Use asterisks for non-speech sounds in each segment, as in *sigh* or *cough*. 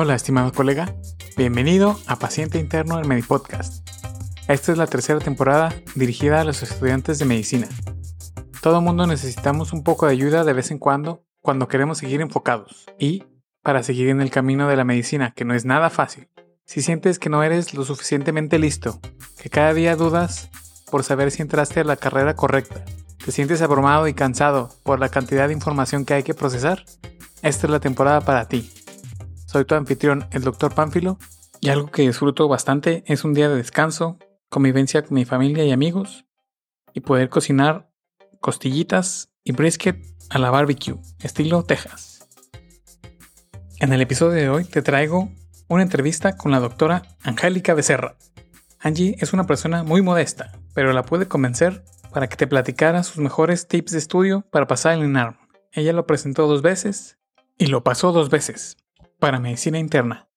Hola, estimado colega. Bienvenido a Paciente Interno del Medipodcast. Esta es la tercera temporada dirigida a los estudiantes de medicina. Todo mundo necesitamos un poco de ayuda de vez en cuando cuando queremos seguir enfocados y para seguir en el camino de la medicina, que no es nada fácil. Si sientes que no eres lo suficientemente listo, que cada día dudas por saber si entraste a la carrera correcta, te sientes abrumado y cansado por la cantidad de información que hay que procesar, esta es la temporada para ti. Soy tu anfitrión, el Dr. Pánfilo, y algo que disfruto bastante es un día de descanso, convivencia con mi familia y amigos, y poder cocinar costillitas y brisket a la barbecue, estilo Texas. En el episodio de hoy te traigo una entrevista con la doctora Angélica Becerra. Angie es una persona muy modesta, pero la pude convencer para que te platicara sus mejores tips de estudio para pasar el INARM. Ella lo presentó dos veces y lo pasó dos veces para medicina interna.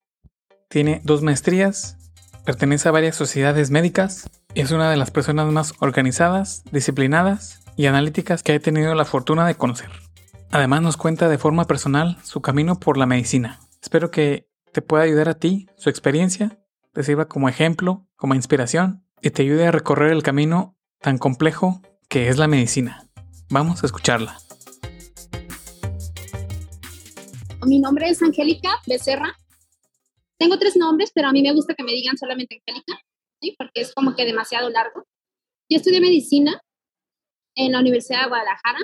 Tiene dos maestrías, pertenece a varias sociedades médicas, es una de las personas más organizadas, disciplinadas y analíticas que he tenido la fortuna de conocer. Además nos cuenta de forma personal su camino por la medicina. Espero que te pueda ayudar a ti, su experiencia, te sirva como ejemplo, como inspiración y te ayude a recorrer el camino tan complejo que es la medicina. Vamos a escucharla. Mi nombre es Angélica Becerra. Tengo tres nombres, pero a mí me gusta que me digan solamente Angélica, ¿sí? porque es como que demasiado largo. Yo estudié medicina en la Universidad de Guadalajara.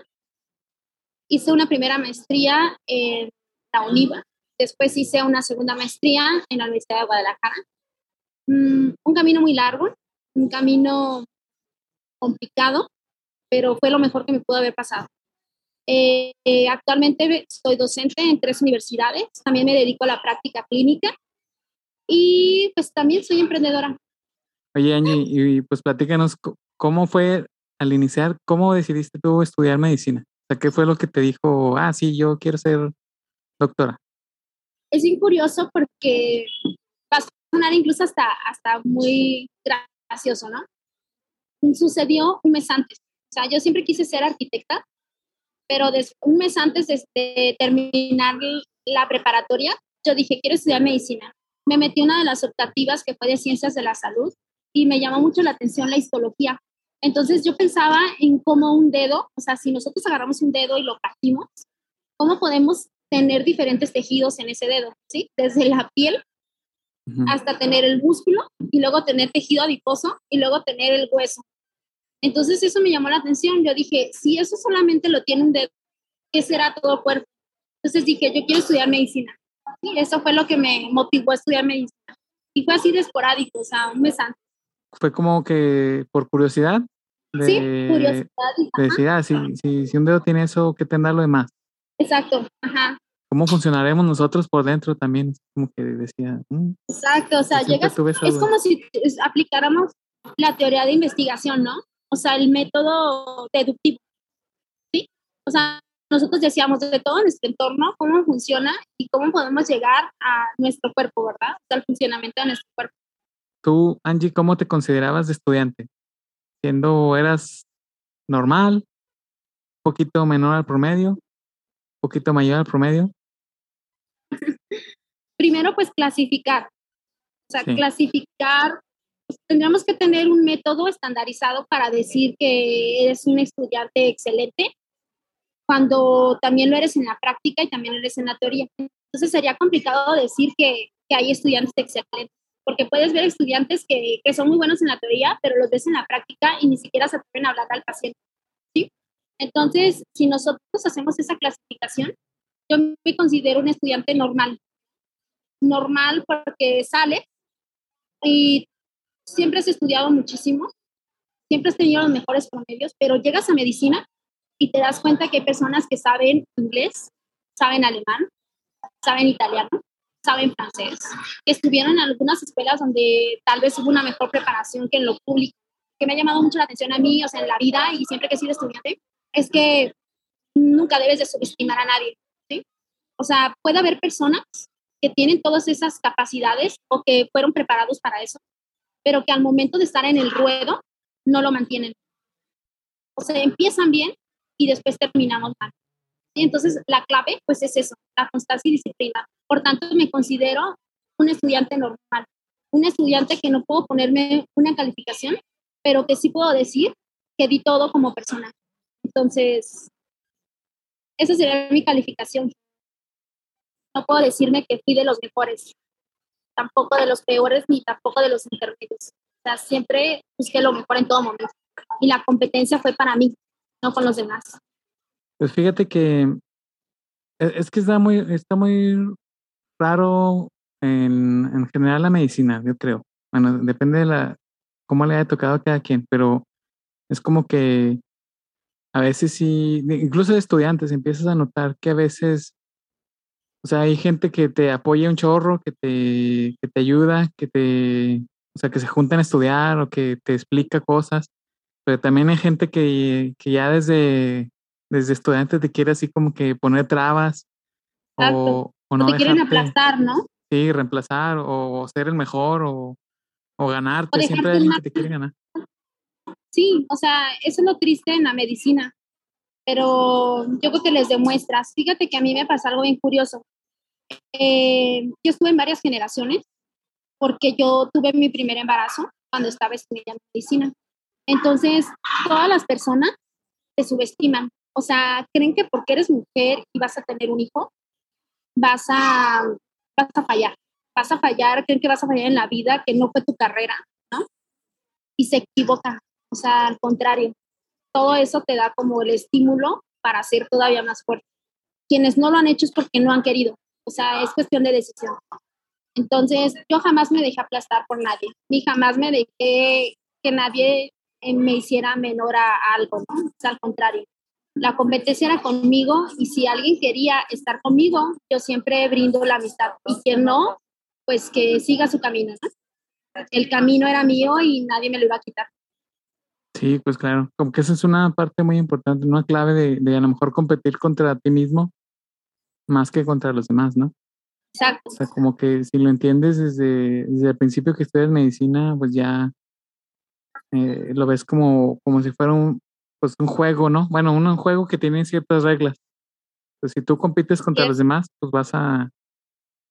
Hice una primera maestría en la UNIVA. Después hice una segunda maestría en la Universidad de Guadalajara. Mm, un camino muy largo, un camino complicado, pero fue lo mejor que me pudo haber pasado. Eh, eh, actualmente soy docente en tres universidades, también me dedico a la práctica clínica y pues también soy emprendedora. Oye, Angie, y pues platícanos cómo fue al iniciar, cómo decidiste tú estudiar medicina. O sea, ¿qué fue lo que te dijo, ah, sí, yo quiero ser doctora? Es bien curioso porque va a sonar incluso hasta, hasta muy gracioso, ¿no? Sucedió un mes antes. O sea, yo siempre quise ser arquitecta, pero un mes antes de, terminar la preparatoria, yo dije, quiero estudiar medicina. Me metí una de las optativas que fue de ciencias de la salud y me llamó mucho la atención la histología. Entonces yo pensaba en cómo un dedo, o sea, si nosotros agarramos un dedo y lo partimos, ¿cómo podemos tener diferentes tejidos en ese dedo? ¿Sí? Desde la piel hasta tener el músculo y luego tener tejido adiposo y luego tener el hueso. Entonces eso me llamó la atención. Yo dije, si eso solamente lo tiene un dedo, ¿qué será todo el cuerpo? Entonces dije, yo quiero estudiar medicina. Y eso fue lo que me motivó a estudiar medicina. Y fue así de esporádico, o sea, un mes antes. Fue como que por curiosidad. sí, curiosidad. decir, ah, si, si, un dedo tiene eso, ¿qué tendrá lo demás? Exacto, ajá. ¿Cómo funcionaremos nosotros por dentro también? Como que decía. Mm, Exacto, o sea, llegas, es como si aplicáramos la teoría de investigación, ¿no? O sea, el método deductivo, ¿sí? O sea, nosotros decíamos de todo nuestro entorno, cómo funciona y cómo podemos llegar a nuestro cuerpo, ¿verdad? O sea, el funcionamiento de nuestro cuerpo. Tú, Angie, ¿cómo te considerabas de estudiante? Siendo, eras normal, un poquito menor al promedio, un poquito mayor al promedio. *laughs* Primero, pues clasificar. O sea, clasificar tendríamos que tener un método estandarizado para decir que eres un estudiante excelente, cuando también lo eres en la práctica y también lo eres en la teoría. Entonces sería complicado decir que, que hay estudiantes excelentes, porque puedes ver estudiantes que, que, son muy buenos en la teoría, pero los ves en la práctica y ni siquiera se a hablar al paciente. ¿sí? Entonces, si nosotros hacemos esa clasificación, yo me considero un estudiante normal. Normal porque sale y siempre has estudiado muchísimo, siempre has tenido los mejores promedios, pero llegas a medicina y te das cuenta que hay personas que saben inglés, saben alemán, saben italiano, saben francés, que estuvieron en algunas escuelas donde tal vez hubo una mejor preparación que en lo público, que me ha llamado mucho la atención a mí, o sea, en la vida y siempre que he sido estudiante, es que nunca debes de subestimar a nadie, ¿sí? O sea, puede haber personas que tienen todas esas capacidades o que fueron preparados para eso, pero que al momento de estar en el ruedo no lo mantienen. O sea, empiezan bien y después terminamos mal. Y entonces la clave pues es eso, la constancia y disciplina. Por tanto, me considero un estudiante normal, un estudiante que no puedo ponerme una calificación, pero que sí puedo decir que di todo como persona. Entonces, esa sería mi calificación. No puedo decirme que fui de los mejores, tampoco de los peores, ni tampoco de los intermedios. O sea, siempre busqué lo mejor en todo momento. Y la competencia fue para mí, no con los demás. Pues fíjate que e, es que está muy, está muy raro en, en general la medicina, yo creo. Bueno, depende de la cómo le haya tocado a cada quien, pero es como que a veces sí, incluso de estudiantes empiezas a notar que a veces, o sea, hay gente que te apoya un chorro, que te, que te ayuda, que te, o sea, que se juntan a estudiar o que te explica cosas, pero también hay gente que, que ya desde, desde estudiante te quiere así como que poner trabas o, o, no te quieren aplastar, ¿no? Sí, reemplazar o ser el mejor o, o ganarte, siempre hay alguien que te quiere ganar. Sí, o sea, eso es lo triste en la medicina, pero yo creo que les demuestras. Fíjate que a mí me pasa algo bien curioso. Eh, yo estuve en varias generaciones porque yo tuve mi primer embarazo cuando estaba estudiando medicina. Entonces, todas las personas te subestiman. O sea, creen que porque eres mujer y vas a tener un hijo, vas a, vas a fallar. Vas a fallar, creen que vas a fallar en la vida, que no fue tu carrera, ¿no? Y se equivoca. O sea, al contrario. Todo eso te da como el estímulo para ser todavía más fuerte. Quienes no lo han hecho es porque no han querido. O sea, es cuestión de decisión. Entonces, yo jamás me dejé aplastar por nadie, ni jamás me dejé que nadie eh, me hiciera menor a algo, ¿no? Al contrario la competencia era conmigo y si alguien quería estar conmigo, yo siempre brindo la amistad y quien no, pues que siga su camino. El camino era mío y nadie me lo iba a quitar. Sí, pues claro, como que esa es una parte muy importante, una clave de, de a lo mejor competir contra ti mismo más que contra los demás, ¿no? Exacto. O sea, como que si lo entiendes desde, desde el principio que estudias medicina, pues ya eh, lo ves como, como si fuera un, pues un juego, ¿no? Bueno, un, juego que tiene ciertas reglas. Pues si tú compites contra los demás, pues vas a,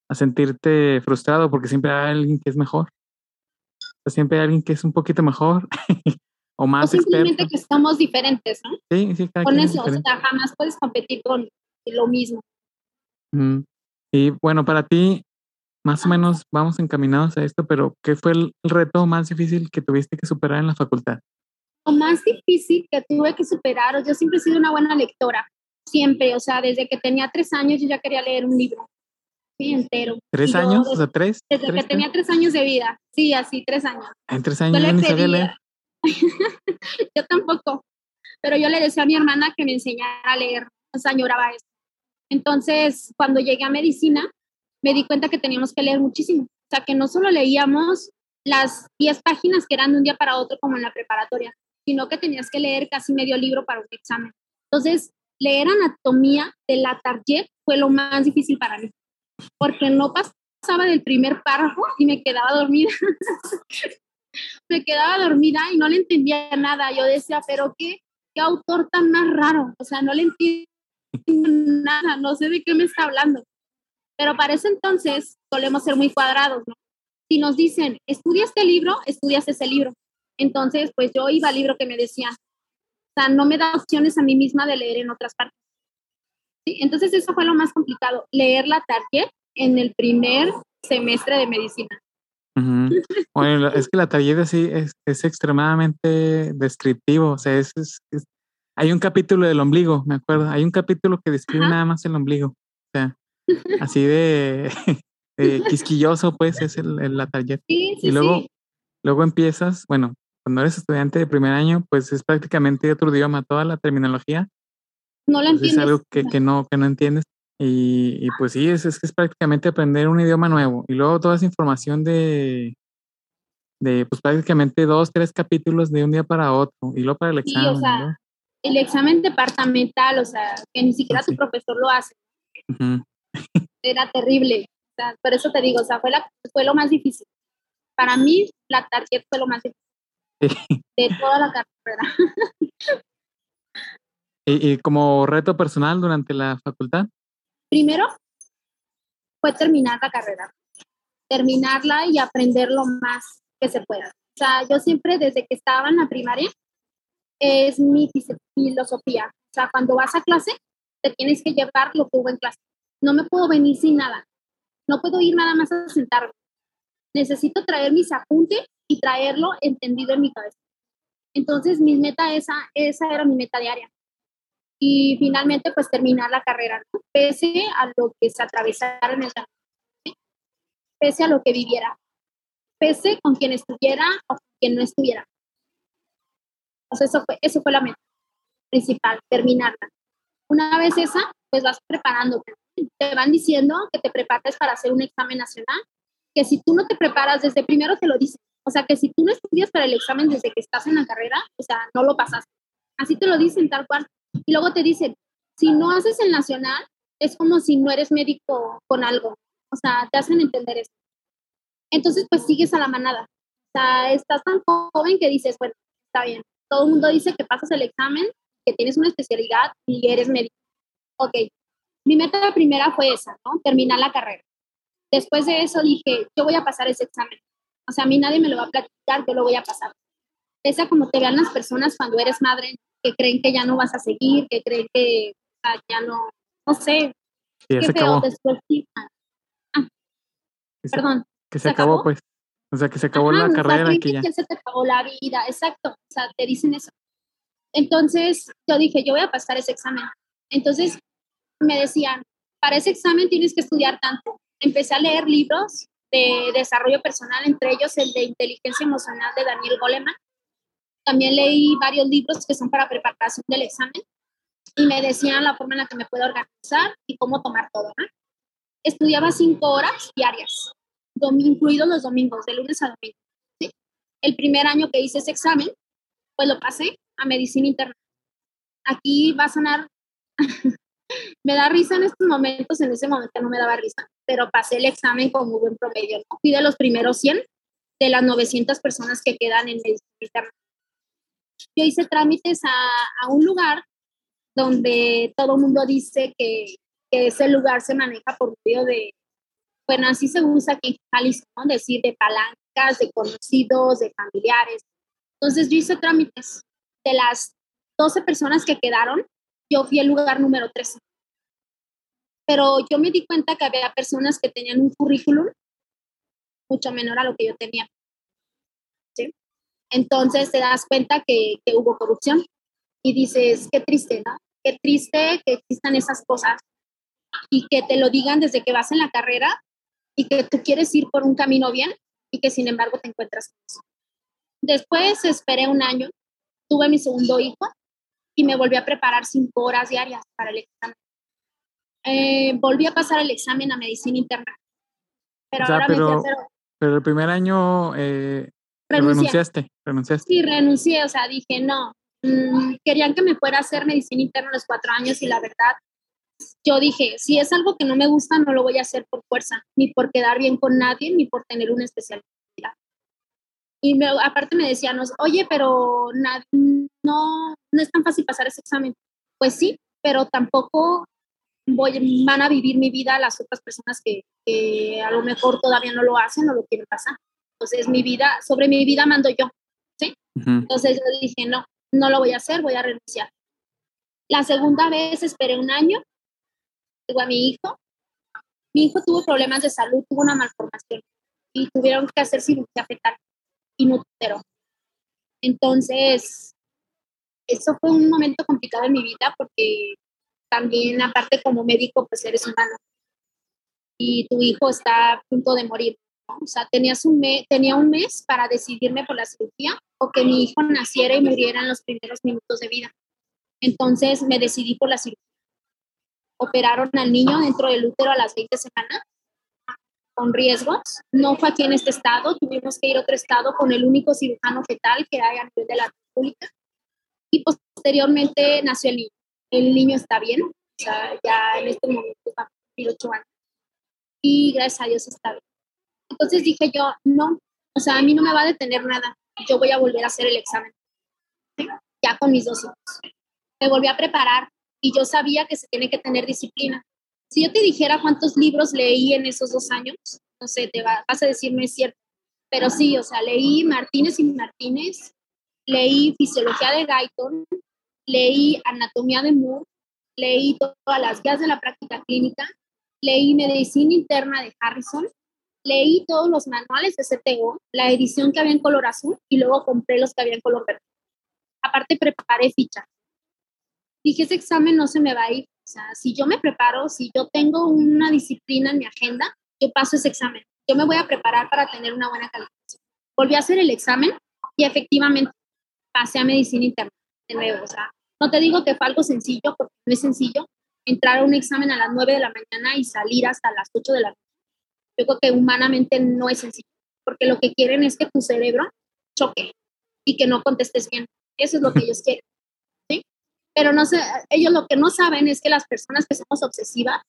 a, sentirte frustrado porque siempre hay alguien que es mejor. O sea, siempre hay alguien que es un poquito mejor *laughs* o más o simplemente que estamos diferentes, ¿no? Sí, sí, cada Con eso, o sea, jamás puedes competir con lo mismo. Y bueno, para ti, más o menos vamos encaminados a esto, pero ¿qué fue el reto más difícil que tuviste que superar en la facultad? lo más difícil que tuve que superar, yo siempre he sido una buena lectora, siempre, o sea, desde que tenía tres años yo ya quería leer un libro, sí, entero. ¿Tres años? o sea, tres. Desde que tenía tres años de vida, sí, así, tres años. En tres años yo, ni sabía leer. *laughs* yo tampoco, pero yo le decía a mi hermana que me enseñara a leer, o sea, eso. Entonces, cuando llegué a medicina, me di cuenta que teníamos que leer muchísimo, o sea, que no solo leíamos las 10 páginas que eran de un día para otro como en la preparatoria, sino que tenías que leer casi medio libro para un examen. Entonces, leer anatomía de la Target fue lo más difícil para mí, porque no pasaba del primer párrafo y me quedaba dormida. *laughs* me quedaba dormida y no le entendía nada. Yo decía, pero qué, qué autor tan más raro. O sea, no le entiendo nada, no sé de qué me está hablando. Pero para ese entonces solemos ser muy cuadrados. Si nos dicen, estudia este libro, estudias ese libro. Entonces, pues yo iba al libro que me decía. O sea, no me da opciones a mí misma de leer en otras partes. ¿Sí? Entonces, eso fue lo más complicado, leer la target en el primer semestre de medicina. *laughs* Bueno, es que la tarjeta sí es, es, extremadamente descriptivo. O sea, es, hay un capítulo del ombligo, me acuerdo. Hay un capítulo que describe nada más el ombligo. O sea, *laughs* así *laughs* de, quisquilloso, pues, es el, la tarjeta. Sí, sí, y luego, luego empiezas, bueno, cuando eres estudiante de primer año, pues es prácticamente otro idioma, toda la terminología. No la entiendes. Es algo que, que, no, que no entiendes. Y, y pues sí, es, es que es prácticamente aprender un idioma nuevo. Y luego toda esa información de, de pues prácticamente dos, tres capítulos de un día para otro. Y luego para el examen. Sí, o sea, el examen departamental, o sea, que ni siquiera tu profesor lo hace. *laughs* Era terrible. O sea, por eso te digo, o sea, fue, la, fue lo más difícil. Para mí, la tarjeta fue lo más difícil de *laughs* toda la carrera. *laughs* ¿Y, ¿Y, como reto personal durante la facultad? Primero, fue terminar la carrera, terminarla y aprender lo más que se pueda. O sea, yo siempre desde que estaba en la primaria, es mi filosofía. O sea, cuando vas a clase, te tienes que llevar lo que hubo en clase. No me puedo venir sin nada. No puedo ir nada más a sentarme. Necesito traer mis apuntes y traerlo entendido en mi cabeza. Entonces, mi meta, esa, esa era mi meta diaria. Y finalmente, pues terminar la carrera, pese a lo que se atravesara en el pese a lo que viviera, pese con quien estuviera o con quien no estuviera. Entonces, eso fue, eso fue la meta principal, terminarla. Una vez esa, pues vas preparándote. Te van diciendo que te prepares para hacer un examen nacional, que si tú no te preparas desde primero te lo dicen. O sea, que si tú no estudias para el examen desde que estás en la carrera, o sea, no lo pasas. Así te lo dicen tal cual. Y luego te dicen, si no haces el nacional, es como si no eres médico con algo. O sea, te hacen entender eso. Entonces, pues sigues a la manada. O sea, estás tan joven que dices, bueno, está bien. Todo el mundo dice que pasas el examen, que tienes una especialidad y eres médico. Ok, mi meta primera fue esa, ¿no? Terminar la carrera. Después de eso dije, yo voy a pasar ese examen. O sea, a mí nadie me lo va a platicar, yo lo voy a pasar. Esa como te vean las personas cuando eres madre, que creen que ya no vas a seguir, que creen que ya no, no sé. Sí, se acabó. Ah, perdón. Que se, acabó, pues. O sea, que se acabó la carrera. que ya... se te acabó la vida, exacto. O sea, te dicen eso. Entonces, yo dije, yo voy a pasar ese examen. Entonces, me decían, para ese examen tienes que estudiar tanto. Empecé a leer libros de desarrollo personal, entre ellos el de inteligencia emocional de Daniel Goleman. También leí varios libros que son para preparación del examen y me decían la forma en la que me puedo organizar y cómo tomar todo. Estudiaba cinco horas diarias, incluidos los domingos, de lunes a domingo. El primer año que hice ese examen, pues lo pasé a medicina interna. Aquí va a sonar, *laughs* me da risa en estos momentos, en ese momento no me daba risa, pero pasé el examen con muy buen promedio. Fui de los primeros 100 de las 900 personas que quedan en medicina interna yo hice trámites a, un lugar donde todo el mundo dice que, ese lugar se maneja por medio de, bueno, así se usa aquí en Jalisco, decir de palancas, de conocidos, de familiares. Entonces yo hice trámites. De las 12 personas que quedaron, yo fui el lugar número 13. Pero yo me di cuenta que había personas que tenían un currículum mucho menor a lo que yo tenía. Entonces te das cuenta que, hubo corrupción y dices, qué triste, ¿no? Qué triste que existan esas cosas y que te lo digan desde que vas en la carrera y que tú quieres ir por un camino bien y que sin embargo te encuentras con eso. Después esperé un año, tuve mi segundo hijo y me volví a preparar cinco horas diarias para el examen. Eh, volví a pasar el examen a medicina interna. Pero ahora pero, me pero el primer año eh, Renunciaste, renunciaste. Sí, renuncié, o sea, dije, no, mm, querían que me fuera a hacer medicina interna a los cuatro años y la verdad, yo dije, si es algo que no me gusta, no lo voy a hacer por fuerza, ni por quedar bien con nadie, ni por tener una especialidad. Y aparte me decían, oye, pero no, no es tan fácil pasar ese examen. Pues sí, pero tampoco voy, van a vivir mi vida las otras personas que, que a lo mejor todavía no lo hacen o lo quieren pasar. Entonces, mi vida, sobre mi vida mando yo, ¿sí? Entonces, yo dije, no, no lo voy a hacer, voy a renunciar. La segunda vez esperé un año, digo a mi hijo. Mi hijo tuvo problemas de salud, tuvo una malformación y tuvieron que hacer cirugía fetal y útero. Entonces, eso fue un momento complicado en mi vida porque también, aparte como médico, pues eres humano y tu hijo está a punto de morir. O sea, tenías un tenía un mes para decidirme por la cirugía o que mi hijo naciera y muriera en los primeros minutos de vida. Entonces me decidí por la cirugía. Operaron al niño dentro del útero a las 20 semanas con riesgos. No fue aquí en este estado, tuvimos que ir a otro estado con el único cirujano fetal que hay a nivel de la República. Y posteriormente nació el niño. El niño está bien, o sea, ya en este momento va a cumplir 8 años. Y gracias a Dios está bien. Entonces dije yo, no, o sea, a mí no me va a detener nada, yo voy a volver a hacer el examen, ya con mis dos hijos. Me volví a preparar y yo sabía que se tiene que tener disciplina. Si yo te dijera cuántos libros leí en esos dos años, no sé, te vas a decir, no es cierto. Pero sí, o sea, leí Martínez y Martínez, leí Fisiología de Guyton, leí Anatomía de Moore, leí todas las guías de la práctica clínica, leí Medicina Interna de Harrison, leí todos los manuales de CTO, la edición que había en color azul y luego compré los que había en color verde. Aparte preparé fichas. Dije, ese examen no se me va a ir. O sea, si yo me preparo, si yo tengo una disciplina en mi agenda, yo paso ese examen. Yo me voy a preparar para tener una buena calificación. Volví a hacer el examen y efectivamente pasé a medicina interna de nuevo. O sea, no te digo que fue algo sencillo, porque no es sencillo entrar a un examen a las 9 de la mañana y salir hasta las 8 de la noche. Yo creo que humanamente no es sencillo, porque lo que quieren es que tu cerebro choque y que no contestes bien. Eso es lo que ellos quieren. ¿sí? Pero no sé, ellos lo que no saben es que las personas que somos obsesivas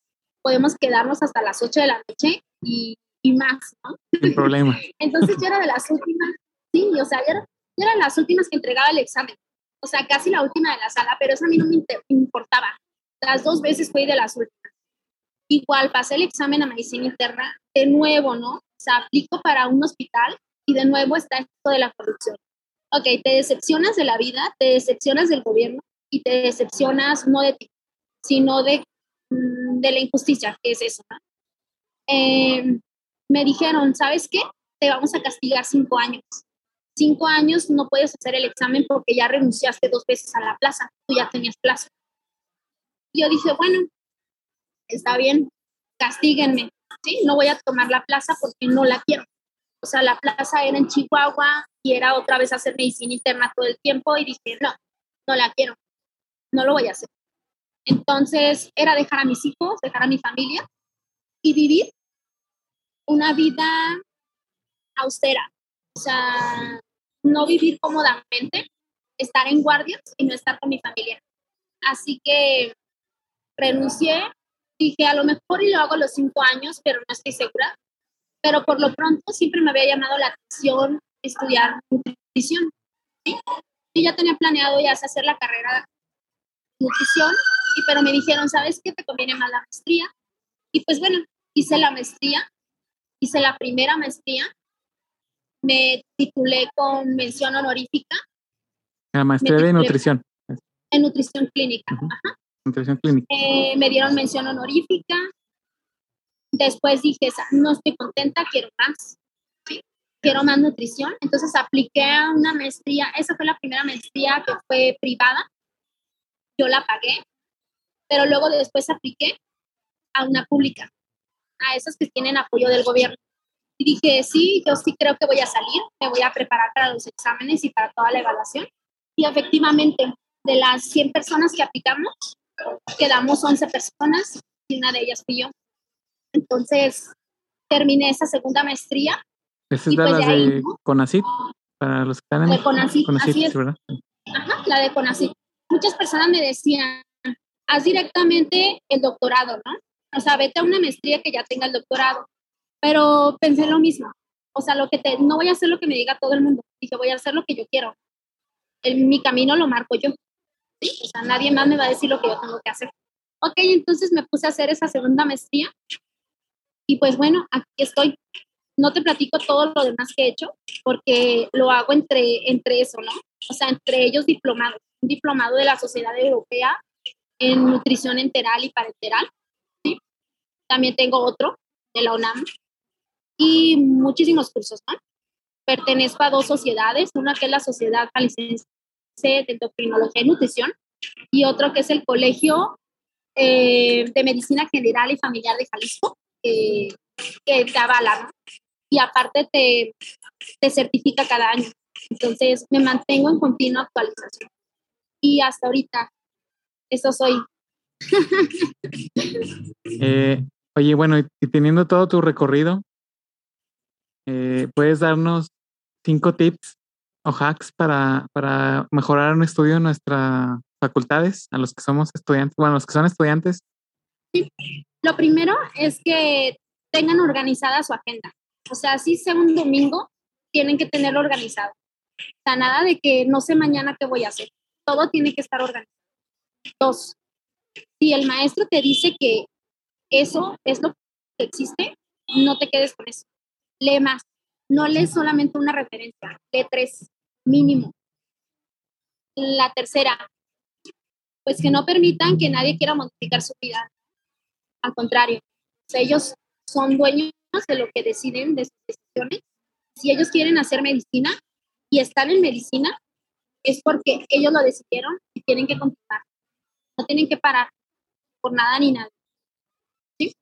podemos quedarnos hasta las 8 de la noche y, y más, ¿no? Sin problema. *laughs* Entonces yo era de las últimas, sí, o sea, yo era, yo era de las últimas que entregaba el examen. O sea, casi la última de la sala, pero eso a mí no me importaba. Las dos veces fui de las últimas. Igual pasé el examen a medicina interna, de nuevo, ¿no? O sea, aplico para un hospital y de nuevo está esto de la corrupción. Ok, te decepcionas de la vida, te decepcionas del gobierno y te decepcionas no de ti, sino de, mm, de la injusticia, que es eso, ¿no? Em, me dijeron, ¿sabes qué? Te vamos a castigar cinco años. Cinco años no puedes hacer el examen porque ya renunciaste dos veces a la plaza, tú ya tenías plaza. Yo dije, bueno, está bien, castíguenme, ¿sí? No voy a tomar la plaza porque no la quiero. O sea, la plaza era en Chihuahua y era otra vez hacer medicina interna todo el tiempo y dije, no, no la quiero, no lo voy a hacer. Entonces era dejar a mis hijos, dejar a mi familia y vivir una vida austera. O sea, no vivir cómodamente, estar en guardias y no estar con mi familia. Así que renuncié, dije a lo mejor y lo hago a los cinco años, pero no estoy segura. Pero por lo pronto siempre me había llamado la atención estudiar nutrición. ¿sí? Yo ya tenía planeado ya hacer la carrera de nutrición, y, pero me dijeron, ¿sabes qué? Te conviene más la maestría. Y pues bueno, hice la maestría, hice la primera maestría, me titulé con mención honorífica. La maestría de nutrición. En nutrición clínica. Ajá. Nutrición clínica. Eh, me dieron mención honorífica. Después dije, no estoy contenta, quiero más. Quiero más nutrición. Entonces apliqué a una maestría. Esa fue la primera maestría que fue privada. Yo la pagué. Pero luego después apliqué a una pública, a esas que tienen apoyo del gobierno. Y dije, sí, yo sí creo que voy a salir, me voy a preparar para los exámenes y para toda la evaluación. Y efectivamente, de las 100 personas que aplicamos, quedamos 11 personas y una de ellas fui yo. Entonces, terminé esa segunda maestría. ¿Esa es la pues de? Para los que están en de CONACYT, así es. ¿verdad? Ajá, la de CONACYT. Muchas personas me decían, haz directamente el doctorado, ¿no? O sea, vete a una maestría que ya tenga el doctorado. Pero pensé lo mismo. O sea, lo que te, no voy a hacer lo que me diga todo el mundo. Dije, voy a hacer lo que yo quiero. El, mi camino lo marco yo. O sea, nadie más me va a decir lo que yo tengo que hacer. Ok, entonces me puse a hacer esa segunda maestría y pues bueno, aquí estoy. No te platico todo lo demás que he hecho porque lo hago entre, entre eso, ¿no? O sea, entre ellos diplomados. Un diplomado de la Sociedad Europea en Nutrición Enteral y Parenteral. ¿sí? También tengo otro de la UNAM y muchísimos cursos, ¿no? Pertenezco a dos sociedades, una que es la Sociedad Jalisciense de Endocrinología y Nutrición y otro que es el Colegio eh, de Medicina General y Familiar de Jalisco, que te avala, Y aparte te, te certifica cada año. Entonces me mantengo en continua actualización. Y hasta ahorita, eso soy. *laughs* eh, oye, bueno, y teniendo todo tu recorrido, eh, ¿puedes darnos cinco tips o hacks para, para mejorar un estudio en nuestras facultades, a los que somos estudiantes, bueno, los que son estudiantes? Sí, lo primero es que tengan organizada su agenda. O sea, si sea un domingo, tienen que tenerlo organizado. O sea, nada de que no sé mañana qué voy a hacer. Todo tiene que estar organizado. Dos, si el maestro te dice que eso es lo que existe, no te quedes con eso. Lee más. No lees solamente una referencia, lee tres, mínimo. La tercera, pues que no permitan que nadie quiera modificar su vida. Al contrario, ellos son dueños de lo que deciden, de sus decisiones. Si ellos quieren hacer medicina y están en medicina, es porque ellos lo decidieron y tienen que continuar. No tienen que parar por nada ni nada. ¿Sí?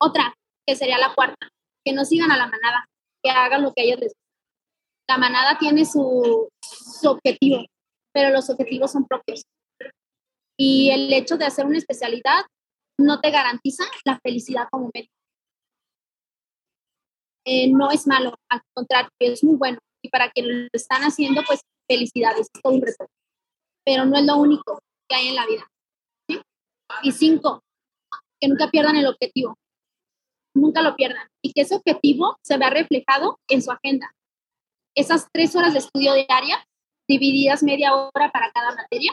Otra, que sería la cuarta, que no sigan a la manada, que hagan lo que ellos les La manada tiene su, objetivo, pero los objetivos son propios. Y el hecho de hacer una especialidad no te garantiza la felicidad como médico. Eh, no es malo, al contrario, es muy bueno. Y para quienes lo están haciendo, pues felicidades, es todo un reto. Pero no es lo único que hay en la vida. Y cinco, que nunca pierdan el objetivo. Nunca lo pierdan. Y que ese objetivo se vea reflejado en su agenda. Esas tres horas de estudio diaria, divididas media hora para cada materia,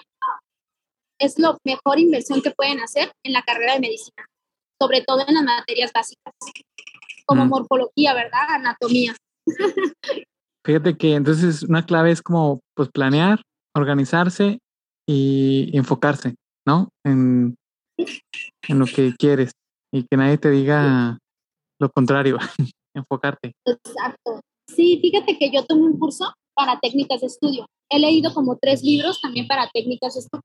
es la mejor inversión que pueden hacer en la carrera de medicina, sobre todo en las materias básicas, como mm. morfología, ¿verdad? Anatomía. *laughs* Fíjate que entonces una clave es como pues planear, organizarse y enfocarse, ¿no? En, en lo que quieres y que nadie te diga lo contrario, *laughs* enfocarte. Exacto. Sí, fíjate que yo tomé un curso para técnicas de estudio. He leído como tres libros también para técnicas de estudio.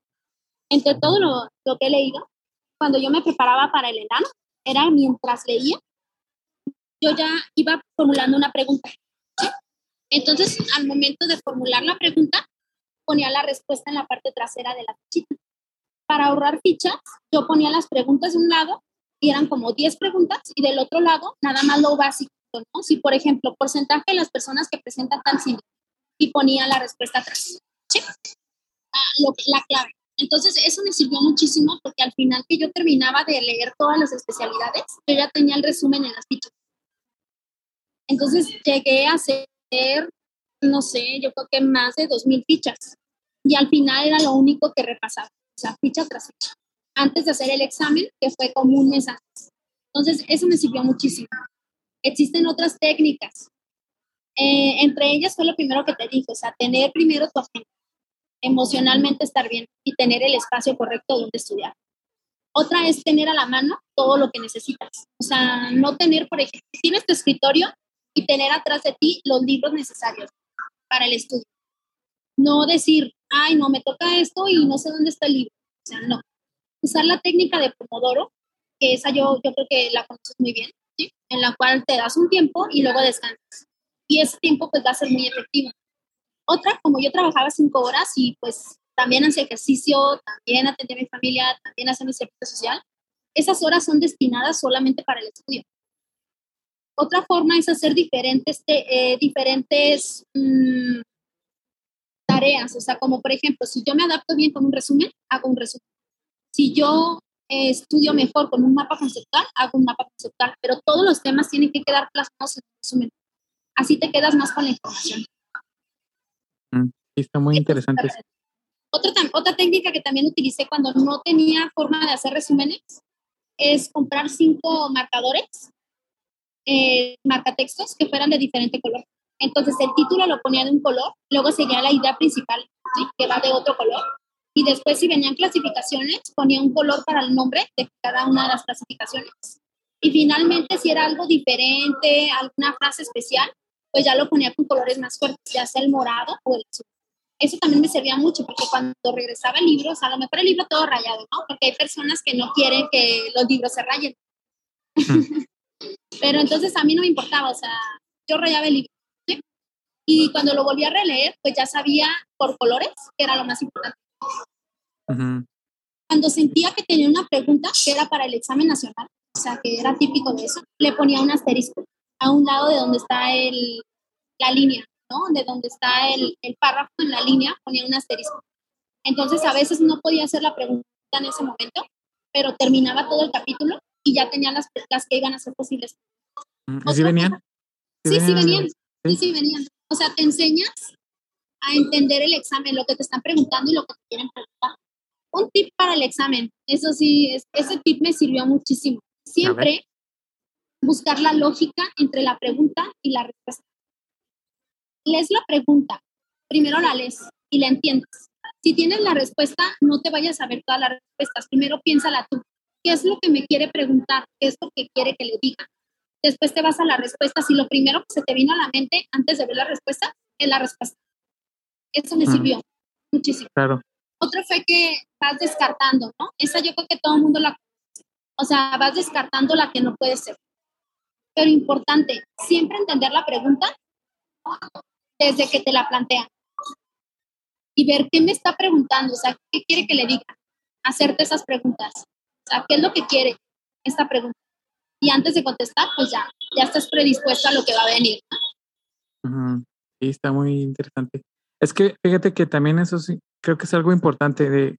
Entre todo lo, lo que he leído, cuando yo me preparaba para el ENAM, era mientras leía, yo ya iba formulando una pregunta. Entonces, al momento de formular la pregunta, ponía la respuesta en la parte trasera de la fichita. Para ahorrar fichas, yo ponía las preguntas de un lado y eran como 10 preguntas y del otro lado nada más lo básico, ¿no? Si, por ejemplo, porcentaje de las personas que presentan tan y ponía la respuesta atrás. ¿Sí? Ah, lo, la clave. Entonces, eso me sirvió muchísimo porque al final que yo terminaba de leer todas las especialidades, yo ya tenía el resumen en las fichas. Entonces, llegué a hacer, no sé, yo creo que más de 2.000 fichas. Y al final era lo único que repasaba, o sea, ficha tras ficha antes de hacer el examen, que fue como un mes antes. Entonces, eso me sirvió muchísimo. Existen otras técnicas. Eh, entre ellas fue lo primero que te dije, o sea, tener primero tu agenda, emocionalmente estar bien y tener el espacio correcto donde estudiar. Otra es tener a la mano todo lo que necesitas. O sea, no tener, por ejemplo, tienes tu escritorio y tener atrás de ti los libros necesarios para el estudio. No decir, ay, no me toca esto y no sé dónde está el libro. O sea, no usar la técnica de Pomodoro, que esa yo, yo creo que la conoces muy bien, en la cual te das un tiempo y luego descansas. Y ese tiempo pues va a ser muy efectivo. Otra, como yo trabajaba cinco horas y pues también hacía ejercicio, también atendía a mi familia, también hacía mi servicio social, esas horas son destinadas solamente para el estudio. Otra forma es hacer diferentes, eh, diferentes mm, tareas, o sea, como por ejemplo, si yo me adapto bien con un resumen, hago un resumen. Si yo eh, estudio mejor con un mapa conceptual, hago un mapa conceptual, pero todos los temas tienen que quedar plasmados en el resumen. Así te quedas más con la información. Mm, está muy interesante. Otra, otra técnica que también utilicé cuando no tenía forma de hacer resúmenes es comprar cinco marcadores, eh, marcatextos que fueran de diferente color. Entonces el título lo ponía de un color, luego seguía la idea principal, que va de otro color, y después si venían clasificaciones, ponía un color para el nombre de cada una de las clasificaciones. Y finalmente, si era algo diferente, alguna frase especial, pues ya lo ponía con colores más fuertes, ya sea el morado o el azul. Eso también me servía mucho porque cuando regresaba el libro, o sea, a lo mejor el libro todo rayado, ¿no? Porque hay personas que no quieren que los libros se rayen. *laughs* Pero entonces a mí no me importaba, o sea, yo rayaba el libro. Y cuando lo volví a releer, pues ya sabía por colores, que era lo más importante. Cuando sentía que tenía una pregunta que era para el examen nacional, o sea, que era típico de eso, le ponía un asterisco a un lado de donde está el, la línea, ¿no? De donde está el, el párrafo en la línea, ponía un asterisco. Entonces, a veces no podía hacer la pregunta en ese momento, pero terminaba todo el capítulo y ya tenía las, las que iban a ser posibles. Mm, ¿Sí venían? Sí, sí venían. Sí, sí venían. O sea, te enseñas a entender el examen, lo que te están preguntando y lo que te quieren preguntar. Un tip para el examen, eso sí, ese tip me sirvió muchísimo. Siempre buscar la lógica entre la pregunta y la respuesta. Lees la pregunta, primero la lees y la entiendes. Si tienes la respuesta, no te vayas a ver todas las respuestas. Primero piénsala tú. ¿Qué es lo que me quiere preguntar? ¿Qué es lo que quiere que le diga? Después te vas a la respuesta. Si lo primero que se te vino a la mente antes de ver la respuesta es la respuesta. Eso me sirvió muchísimo. Claro. Otro fue que vas descartando, ¿no? Esa yo creo que todo el mundo la O sea, vas descartando la que no puede ser. Pero importante, siempre entender la pregunta desde que te la plantean y ver qué me está preguntando, o sea, qué quiere que le diga, hacerte esas preguntas, o sea, qué es lo que quiere esta pregunta. Y antes de contestar, pues ya, ya estás predispuesta a lo que va a venir. Sí, está muy interesante. Es que fíjate que también eso sí, creo que es algo importante de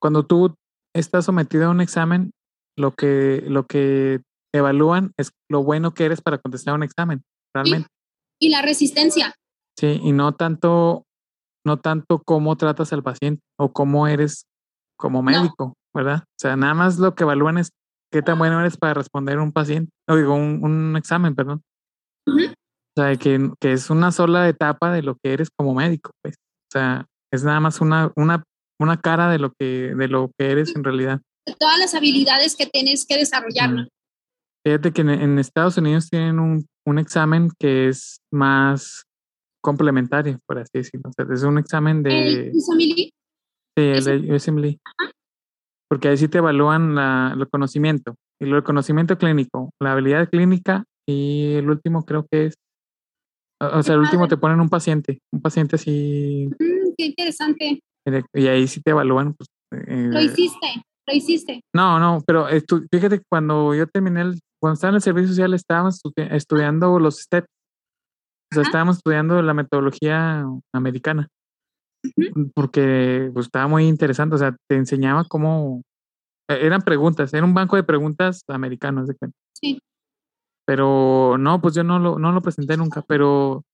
cuando tú estás sometido a un examen, lo que, lo que evalúan es lo bueno que eres para contestar un examen, realmente. Y la resistencia. Sí, y no tanto, no tanto cómo tratas al paciente o cómo eres como médico, ¿verdad? O sea, nada más lo que evalúan es qué tan bueno eres para responder un paciente, o digo, un, examen, perdón. O sea, que, que, es una sola etapa de lo que eres como médico, pues. O sea, es nada más una, una, una cara de lo que, de lo que eres en realidad. Todas las habilidades que tienes que desarrollar. Fíjate que en, Estados Unidos tienen un, un, examen que es más complementario, por así decirlo. O sea, es un examen de... ¿El USMLE? Sí, el USMLE. Porque ahí sí te evalúan la, el conocimiento. Y el conocimiento clínico, la habilidad clínica y el último creo que es... O sea, el último te ponen un paciente, un paciente así... Mm, qué interesante. Y ahí sí te evalúan. Pues, Lo eh, hiciste, lo hiciste. No, no, pero fíjate que cuando yo terminé el cuando estaba en el servicio social estábamos estudiando los STEP. O sea, estábamos estudiando la metodología americana. Porque pues, estaba muy interesante. O sea, te enseñaba cómo. E, eran preguntas, era un banco de preguntas americanos, de cuenta. Sí. Pero no, pues yo no lo, no lo presenté nunca, pero,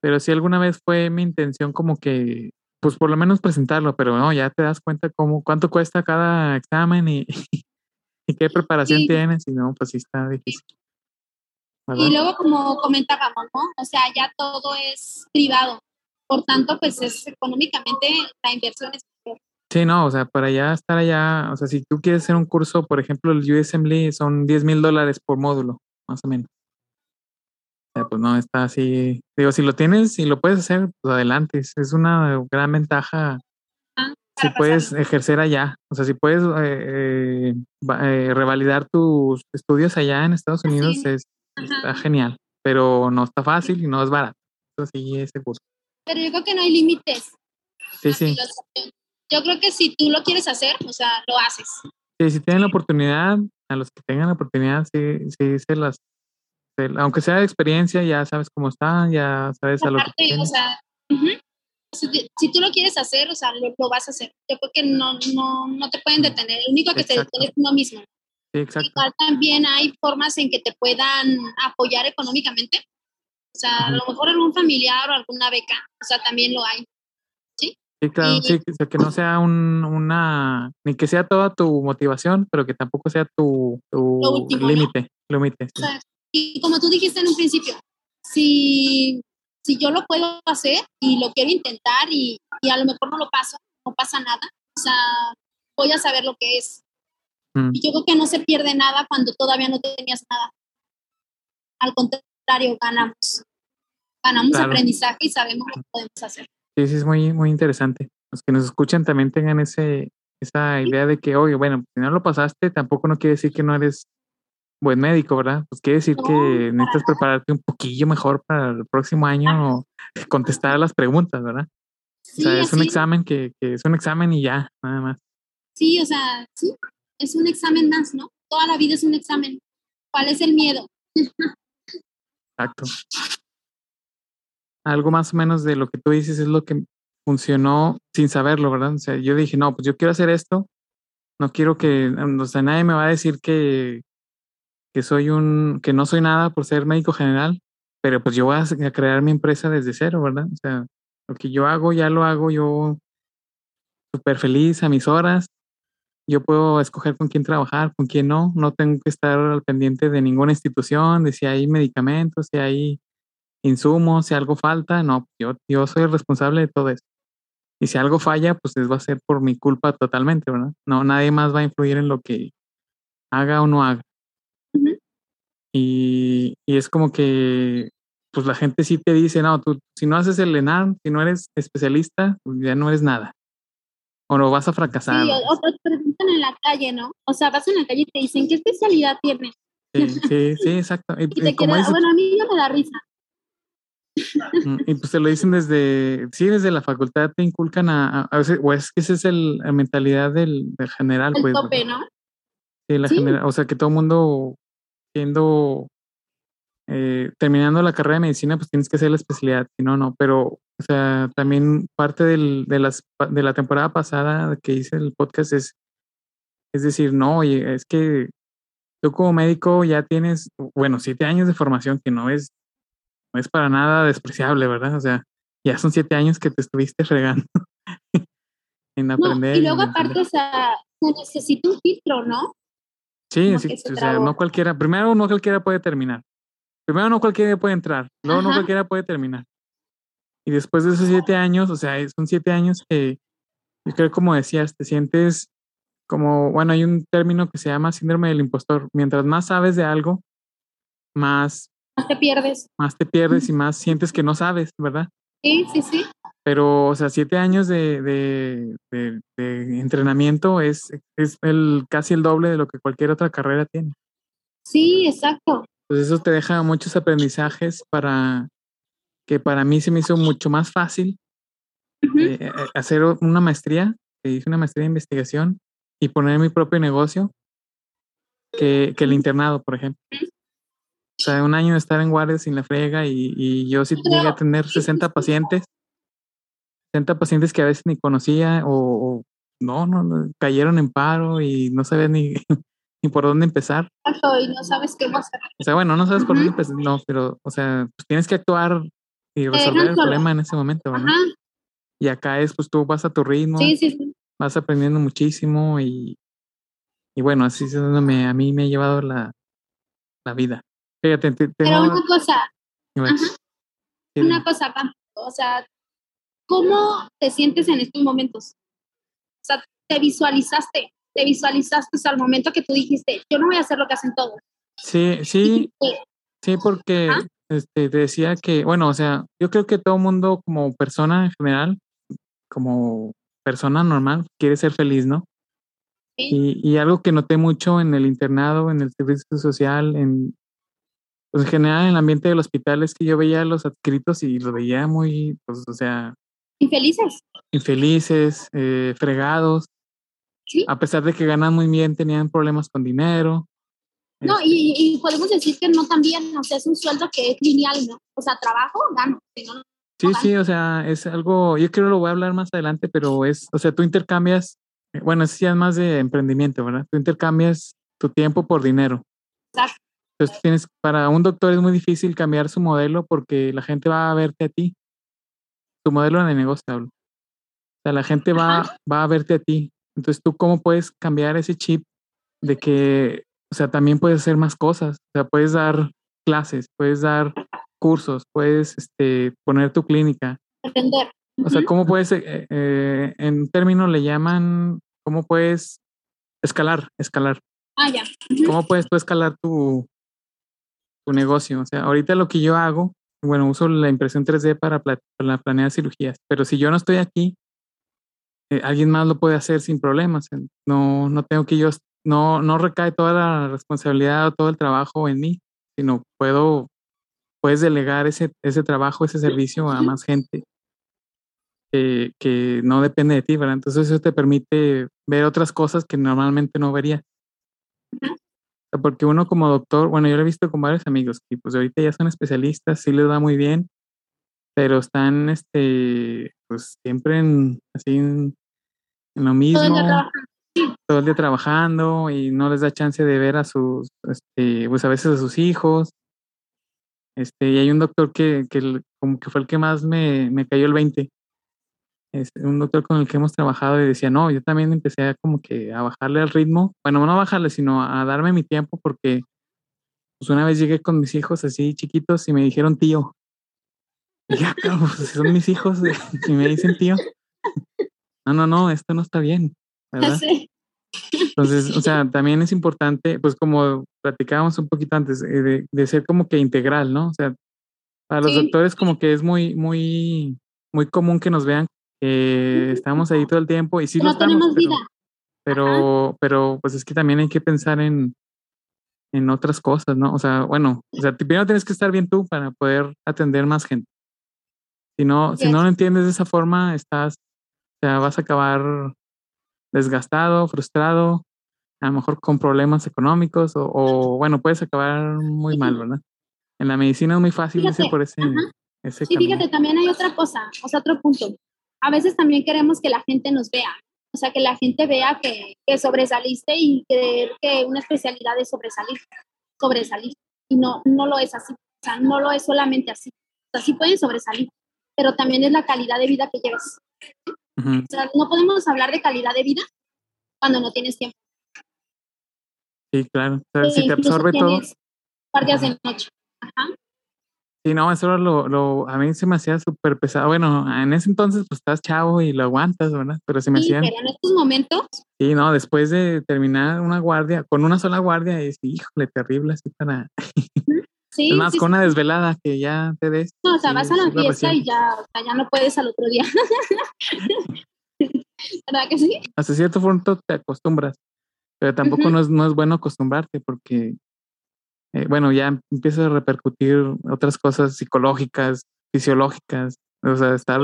pero sí alguna vez fue mi intención como que, pues por lo menos presentarlo, pero no, ya te das cuenta cómo, cuánto cuesta cada examen y, *laughs* ¿Y qué preparación tienes? Y no, pues sí está difícil. Y luego, como comentábamos, ¿no? O sea, ya todo es privado. Por tanto, pues es económicamente la inversión es Sí, no, o sea, para ya estar allá, o sea, si tú quieres hacer un curso, por ejemplo, el USMLE son 10 mil dólares por módulo, más o menos. O sea, pues no, está así. Digo, si lo tienes y lo puedes hacer, pues adelante. Es una gran ventaja si puedes ejercer allá, o sea, si puedes eh, eh, eh, revalidar tus estudios allá en Estados Unidos, es, está genial, pero no está fácil y no es barato. Eso sí es seguro. Pero yo creo que no hay límites. Sí, sí. Yo creo que si tú lo quieres hacer, o sea, lo haces. Sí, si tienen la oportunidad, a los que tengan la oportunidad, sí, sí se las, aunque sea de experiencia, ya sabes cómo están, ya sabes a lo que o sea, si, tú lo quieres hacer, o sea, lo, vas a hacer. Yo creo que no, no, no te pueden detener. El único que te detiene es uno mismo. Sí, exacto. Igual también hay formas en que te puedan apoyar económicamente. O sea, a lo mejor algún familiar o alguna beca. O sea, también lo hay. Sí, sí claro. sí, que no sea un, una, ni que sea toda tu motivación, pero que tampoco sea tu, tu límite. límite y como tú dijiste en un principio, si si yo lo puedo hacer y lo quiero intentar y, a lo mejor no lo paso, no pasa nada. O sea, voy a saber lo que es. Mm. Y yo creo que no se pierde nada cuando todavía no tenías nada. Al contrario, ganamos. Ganamos aprendizaje y sabemos lo que podemos hacer. Sí, sí, es muy, muy interesante. Los que nos escuchan también tengan ese, esa idea de que, oye, bueno, si no lo pasaste, tampoco no quiere decir que no eres buen médico, ¿verdad? Pues quiere decir que necesitas prepararte un poquillo mejor para el próximo año o *laughs* contestar las preguntas, ¿verdad? o sea, es un examen que, que, es un examen y ya, nada más. Sí, o sea, sí, es un examen más, ¿no? Toda la vida es un examen. ¿Cuál es el miedo? Exacto. Algo más o menos de lo que tú dices es lo que funcionó sin saberlo, ¿verdad? O sea, yo dije, no, pues yo quiero hacer esto, no quiero que, o sea, nadie me va a decir que, que soy un, que no soy nada por ser médico general, pero pues yo voy a, crear mi empresa desde cero, ¿verdad? O sea, lo que yo hago, ya lo hago yo súper feliz a mis horas yo puedo escoger con quién trabajar, con quién no, no tengo que estar al pendiente de ninguna institución, de si hay medicamentos, si hay insumos, si algo falta, no, yo, yo soy el responsable de todo eso. Y si algo falla, pues va a ser por mi culpa totalmente, ¿verdad? No, nadie más va a influir en lo que haga o no haga. y, y, es como que, pues la gente sí te dice, no, tú, si no haces el ENAR, si no eres especialista, pues ya no eres nada. O no vas a fracasar. Sí, o, te preguntan en la calle, ¿no? O sea, vas en la calle y te dicen, ¿qué especialidad tienes? Sí, sí, sí, *laughs* exacto. Y, te bueno, a mí no me da risa. Mm, y pues te lo dicen desde, sí, desde la facultad te inculcan a, a, veces, o es que esa es el, la mentalidad del, del general, el pues. tope, ¿no? Sí, la General, o sea que todo el mundo siendo, eh, terminando la carrera de medicina, pues tienes que hacer la especialidad, si no, no, pero, o sea, también parte del, de, las, de la temporada pasada que hice el podcast es, es decir, no, oye, es que tú como médico ya tienes, bueno, siete años de formación, que no es no es para nada despreciable, ¿verdad? O sea, ya son siete años que te estuviste fregando *laughs* en aprender. y luego aparte, o sea, se necesita un filtro, ¿no? Sí, sí o sea, no cualquiera, primero no cualquiera puede terminar. Primero no cualquiera puede entrar, luego no cualquiera puede terminar. Y después de esos siete años, o sea, son siete años que yo creo, como decías, te sientes como, bueno, hay un término que se llama síndrome del impostor. Mientras más sabes de algo, más más te pierdes. Más te pierdes y más sientes que no sabes, ¿verdad? Sí, sí, sí. Pero, o sea, siete años de, de, de, entrenamiento es, es el, casi el doble de lo que cualquier otra carrera tiene. Sí, exacto. Pues eso te deja muchos aprendizajes para que para mí se me hizo mucho más fácil eh, eh, hacer una maestría, que hice una maestría de investigación y poner mi propio negocio que, que el internado, por ejemplo. O sea, un año de estar en guardia sin la frega y, y yo sí llegué a tener 60 pacientes, 60 pacientes que a veces ni conocía o, no, no, cayeron en paro y no sabía ni, *laughs* ni por dónde empezar. Y no sabes qué hacer. O sea, bueno, no sabes por dónde empezar, no, pero, o sea, pues tienes que actuar y resolver el problema en ese momento, ¿no? Y acá es, pues tú vas a tu ritmo, sí, sí, sí. vas aprendiendo muchísimo y, y bueno, así es donde a mí me ha llevado la, la vida. Fíjate, Pero una cosa, una cosa, o sea, ¿cómo te sientes en estos momentos? O sea, te visualizaste, te visualizaste al momento que tú dijiste, yo no voy a hacer lo que hacen todos. Sí, sí, sí, porque este, te decía que, bueno, o sea, yo creo que todo mundo como persona en general, como persona normal, quiere ser feliz, ¿no? Y, y, algo que noté mucho en el internado, en el servicio social, en, pues en general en el ambiente del hospital es que yo veía a los adscritos y los veía muy, pues, o sea... Infelices. Infelices, eh, fregados. ¿Sí? A pesar de que ganan muy bien, tenían problemas con dinero. No, y, y, podemos decir que no también, o sea, es un sueldo que es lineal, ¿no? O sea, trabajo, gano. No, sí, sí, o sea, es algo, yo creo que lo voy a hablar más adelante, pero es, o sea, tú intercambias, eh, bueno, es ya más de emprendimiento, ¿verdad? Tú intercambias tu tiempo por dinero. Exacto. Entonces tienes, para un doctor es muy difícil cambiar su modelo porque la gente va a verte a ti. Tu modelo de negocio hablo. O sea, la gente va, va a verte a ti. Entonces, ¿tú cómo puedes cambiar ese chip de que, o sea, también puedes hacer más cosas? O sea, puedes dar clases, puedes dar cursos, puedes este, poner tu clínica. Atender. O sea, ¿cómo puedes, eh, eh, en términos le llaman, cómo puedes escalar, escalar? Ah, ya. ¿Cómo puedes tú escalar tu, tu negocio. O sea, ahorita lo que yo hago, bueno, uso la impresión 3D para, planear cirugías, pero si yo no estoy aquí, eh, alguien más lo puede hacer sin problemas. No, no tengo que yo, no, no recae toda la responsabilidad o todo el trabajo en mí, sino puedo, puedes delegar ese, ese trabajo, ese servicio a más gente que, que no depende de ti, ¿verdad? Entonces eso te permite ver otras cosas que normalmente no verías porque uno como doctor, bueno, yo lo he visto con varios amigos que pues ahorita ya son especialistas, sí les va muy bien, pero están, este, pues siempre en, así en, lo mismo, todo el, día trabajando y no les da chance de ver a sus, este, pues a veces a sus hijos. Este, y hay un doctor que, que como que fue el que más me, me cayó el 20. Es un doctor con el que hemos trabajado y decía, no, yo también empecé a como que a bajarle al ritmo, bueno, no a bajarle, sino a darme mi tiempo porque pues una vez llegué con mis hijos así chiquitos y me dijeron tío. Y ya, *laughs* pues son mis hijos y me dicen tío. No, no, no, esto no está bien, ¿verdad? Entonces, o *laughs* sea, también es importante, pues como platicábamos un poquito antes, eh, de, ser como que integral, ¿no? O sea, para los doctores como que es muy, muy, muy común que nos vean que estamos ahí todo el tiempo y sí lo estamos, pero, pero, pero, pues es que también hay que pensar en, en otras cosas, ¿no? O sea, bueno, o sea, primero tienes que estar bien tú para poder atender más gente. Si no, si no lo entiendes de esa forma, estás, o sea, vas a acabar desgastado, frustrado, a lo mejor con problemas económicos o, bueno, puedes acabar muy mal, ¿verdad? En la medicina es muy fácil irse por ese, ese Sí, fíjate, también hay otra cosa, o sea, otro punto. A veces también queremos que la gente nos vea, o sea, que la gente vea que, que sobresaliste y creer que una especialidad es sobresalir, sobresalir. Y no, no lo es así, o sea, no lo es solamente así. O sea, sí pueden sobresalir, pero también es la calidad de vida que llevas. O sea, no podemos hablar de calidad de vida cuando no tienes tiempo. Sí, claro. O sea, si te absorbe todo. Guardias de noche. Ajá. Sí, no, eso lo, lo, a mí se me hacía súper pesado. Bueno, en ese entonces pues estás chavo y lo aguantas, ¿verdad? Pero se me sí, hacía... Pero en estos momentos... Sí, no, después de terminar una guardia, con una sola guardia, es, híjole, terrible, así para... *laughs* Sí, es más, con una desvelada que ya te des. No, o sea, vas a la fiesta y ya, o sea, ya no puedes al otro día. *laughs* ¿Verdad que sí? Hasta cierto punto te acostumbras, pero tampoco no, es, no es bueno acostumbrarte porque, eh, bueno, ya empieza a repercutir otras cosas psicológicas, fisiológicas, o sea, estar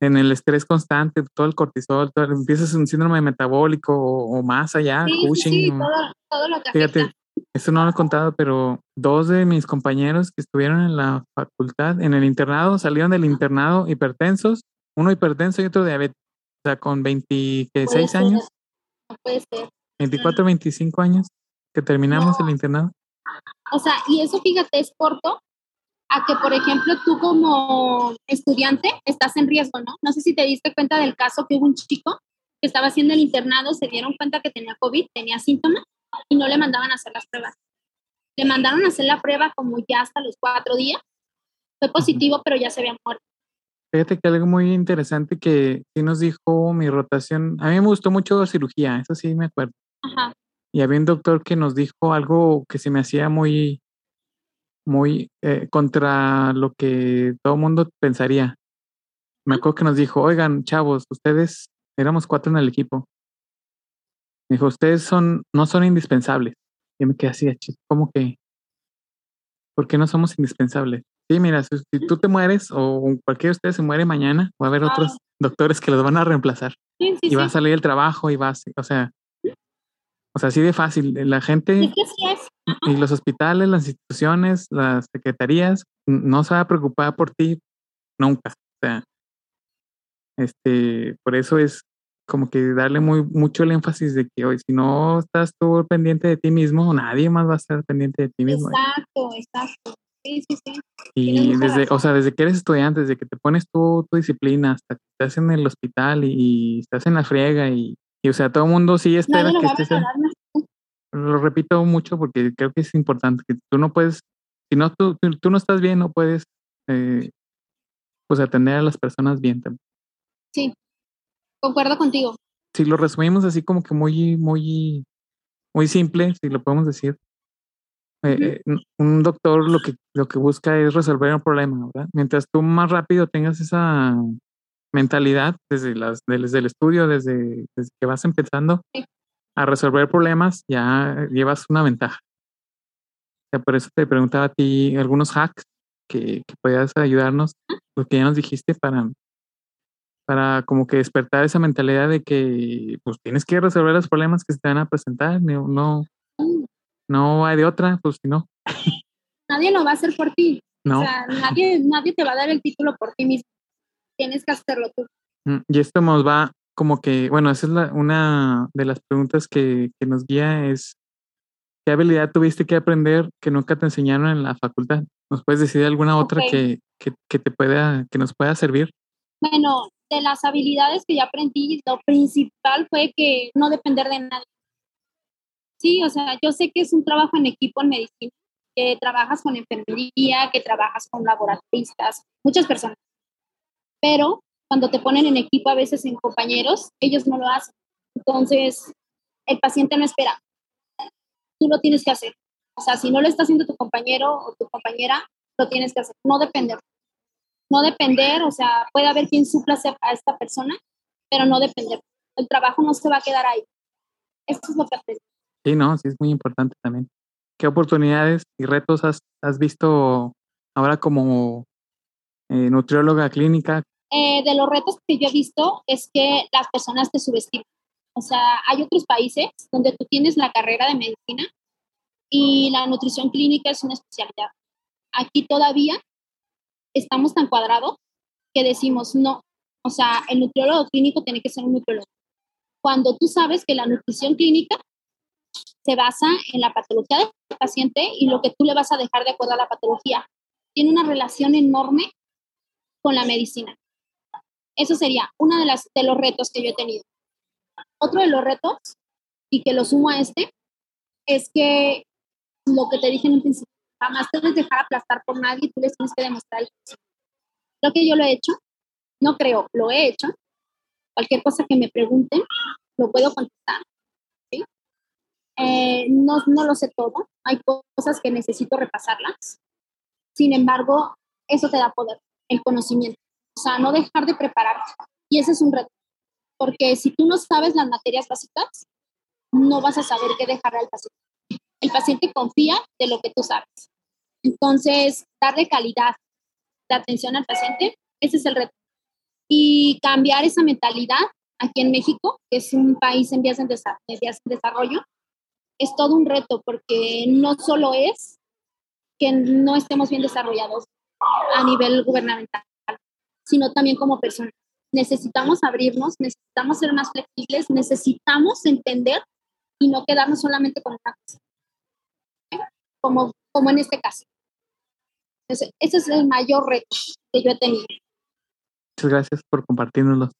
en el estrés constante, todo el cortisol, todo, empiezas un síndrome metabólico o, más allá, sí, Sí, todo, todo, lo que Fíjate, esto no lo he contado, pero dos de mis compañeros que estuvieron en la facultad, en el internado, salieron del internado hipertensos, uno hipertenso y otro diabético. O sea, con 26 años. No puede ser. 24, 25 años que terminamos el internado. O sea, y eso fíjate, es corto a que, por ejemplo, tú como estudiante estás en riesgo, ¿no? No sé si te diste cuenta del caso que hubo un chico que estaba haciendo el internado, se dieron cuenta que tenía COVID, tenía síntomas y no le mandaban a hacer las pruebas. Le mandaron a hacer la prueba como ya hasta los cuatro días. Fue positivo, pero ya se había muerto. Fíjate que algo muy interesante que sí nos dijo mi rotación, a mí me gustó mucho cirugía, eso sí me acuerdo. Ajá. Y había un doctor que nos dijo algo que se me hacía muy, muy eh, contra lo que todo el mundo pensaría. Me acuerdo que nos dijo, oigan, chavos, ustedes éramos cuatro en el equipo. Me dijo, ustedes son, no son indispensables. Y me quedé así, ¿cómo que? ¿Por qué no somos indispensables? Sí, mira, si, tú te mueres o cualquiera de ustedes se muere mañana, va a haber otros doctores que los van a reemplazar. y va a salir el trabajo y va a, o sea, o sea, así de fácil. La gente y los hospitales, las instituciones, las secretarías, no se va a preocupar por ti nunca. O sea, este, por eso es como que darle muy mucho el énfasis de que hoy si no estás tú pendiente de ti mismo, nadie más va a estar pendiente de ti mismo. Exacto, exacto. Sí, sí, sí. Y desde, o sea, desde que eres estudiante, desde que te pones tú tu disciplina hasta que estás en el hospital y, estás en la friega y, o sea, todo el mundo sí espera que estés. Lo repito mucho porque creo que es importante que tú no puedes, si no tú, tú no estás bien, no puedes eh, pues atender a las personas bien también. Sí, Concuerdo contigo. Si lo resumimos así como que muy, muy, muy simple, si lo podemos decir, eh, eh, un doctor lo que, lo que busca es resolver un problema, ¿verdad? Mientras tú más rápido tengas esa mentalidad desde, las, desde el estudio, desde, que vas empezando a resolver problemas, ya llevas una ventaja. por eso te preguntaba a ti algunos hacks que, que podías ayudarnos, lo que ya nos dijiste para, para como que despertar esa mentalidad de que pues tienes que resolver los problemas que se te van a presentar, no, no, no hay de otra, pues si no. Nadie lo va a hacer por ti. No. O sea, nadie, nadie te va a dar el título por ti mismo. Tienes que hacerlo tú. Mm, y esto nos va como que, bueno, esa es la, una de las preguntas que, que nos guía es, ¿qué habilidad tuviste que aprender que nunca te enseñaron en la facultad? ¿Nos puedes decir alguna otra que, que, que, te pueda, que nos pueda servir? Bueno, de las habilidades que yo aprendí, lo principal fue que no depender de nadie. Sí, o sea, yo sé que es un trabajo en equipo en medicina, que trabajas con enfermería, que trabajas con laboratoristas, muchas personas. Pero cuando te ponen en equipo a veces en compañeros, ellos no lo hacen. Entonces, el paciente no espera. Tú lo tienes que hacer. O sea, si no lo está haciendo tu compañero o tu compañera, lo tienes que hacer. No depender. No depender, o sea, puede haber quien supla a esta persona, pero no depender. El trabajo no se va a quedar ahí. Eso es lo que aprendí. Sí, no, sí es muy importante también. ¿Qué oportunidades y retos has, has visto ahora como eh, nutrióloga clínica? Eh, de los retos que yo he visto es que las personas te subestiman. O sea, hay otros países donde tú tienes la carrera de medicina y la nutrición clínica es una especialidad. Aquí todavía estamos tan cuadrados que decimos no. O sea, el nutriólogo clínico tiene que ser un nutriólogo. Cuando tú sabes que la nutrición clínica se basa en la patología del paciente y lo que tú le vas a dejar de acuerdo a la patología. Tiene una relación enorme con la medicina. Eso sería uno de, las, de los retos que yo he tenido. Otro de los retos, y que lo sumo a este, es que lo que te dije en un principio, jamás te debes dejar aplastar por nadie, tú les tienes que demostrar el que yo lo he hecho, no creo, lo he hecho. Cualquier cosa que me pregunten, lo puedo contestar. Eh, no, no lo sé todo, hay cosas que necesito repasarlas. Sin embargo, eso te da poder, el conocimiento. O sea, no dejar de prepararte. Y ese es un reto. Porque si tú no sabes las materias básicas, no vas a saber qué dejarle al paciente. El paciente confía de lo que tú sabes. Entonces, darle calidad de atención al paciente, ese es el reto. Y cambiar esa mentalidad aquí en México, que es un país en vías de, desarrollo, es todo un reto porque no solo es que no estemos bien desarrollados a nivel gubernamental, sino también como personas. Necesitamos abrirnos, necesitamos ser más flexibles, necesitamos entender y no quedarnos solamente con una cosa, como, como en este caso. ese es el mayor reto que yo he tenido. Muchas gracias por compartirnoslo.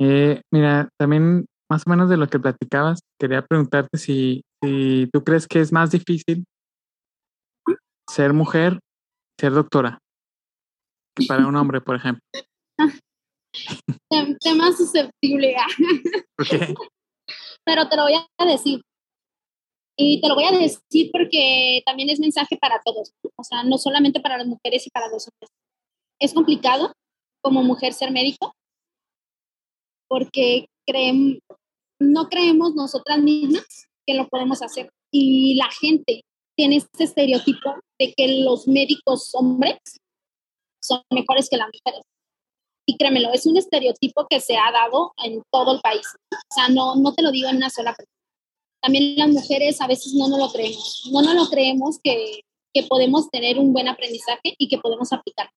Eh, mira, también más o menos de lo que platicabas, quería preguntarte si, si tú crees que es más difícil ser mujer, ser doctora para un hombre, por ejemplo? *laughs* Tema susceptible. Pero te lo voy a decir. Y te lo voy a decir porque también es mensaje para todos, o sea, no solamente para las mujeres y para los hombres. Es complicado como mujer ser médico porque creemos, no creemos nosotras mismas que lo podemos hacer. Y la gente tiene este estereotipo de que los médicos hombres son mejores que las mujeres. Y créemelo, es un estereotipo que se ha dado en todo el país. O sea, no, no te lo digo en una sola persona. También las mujeres a veces no nos lo creemos. No nos lo creemos que, que podemos tener un buen aprendizaje y que podemos aplicar.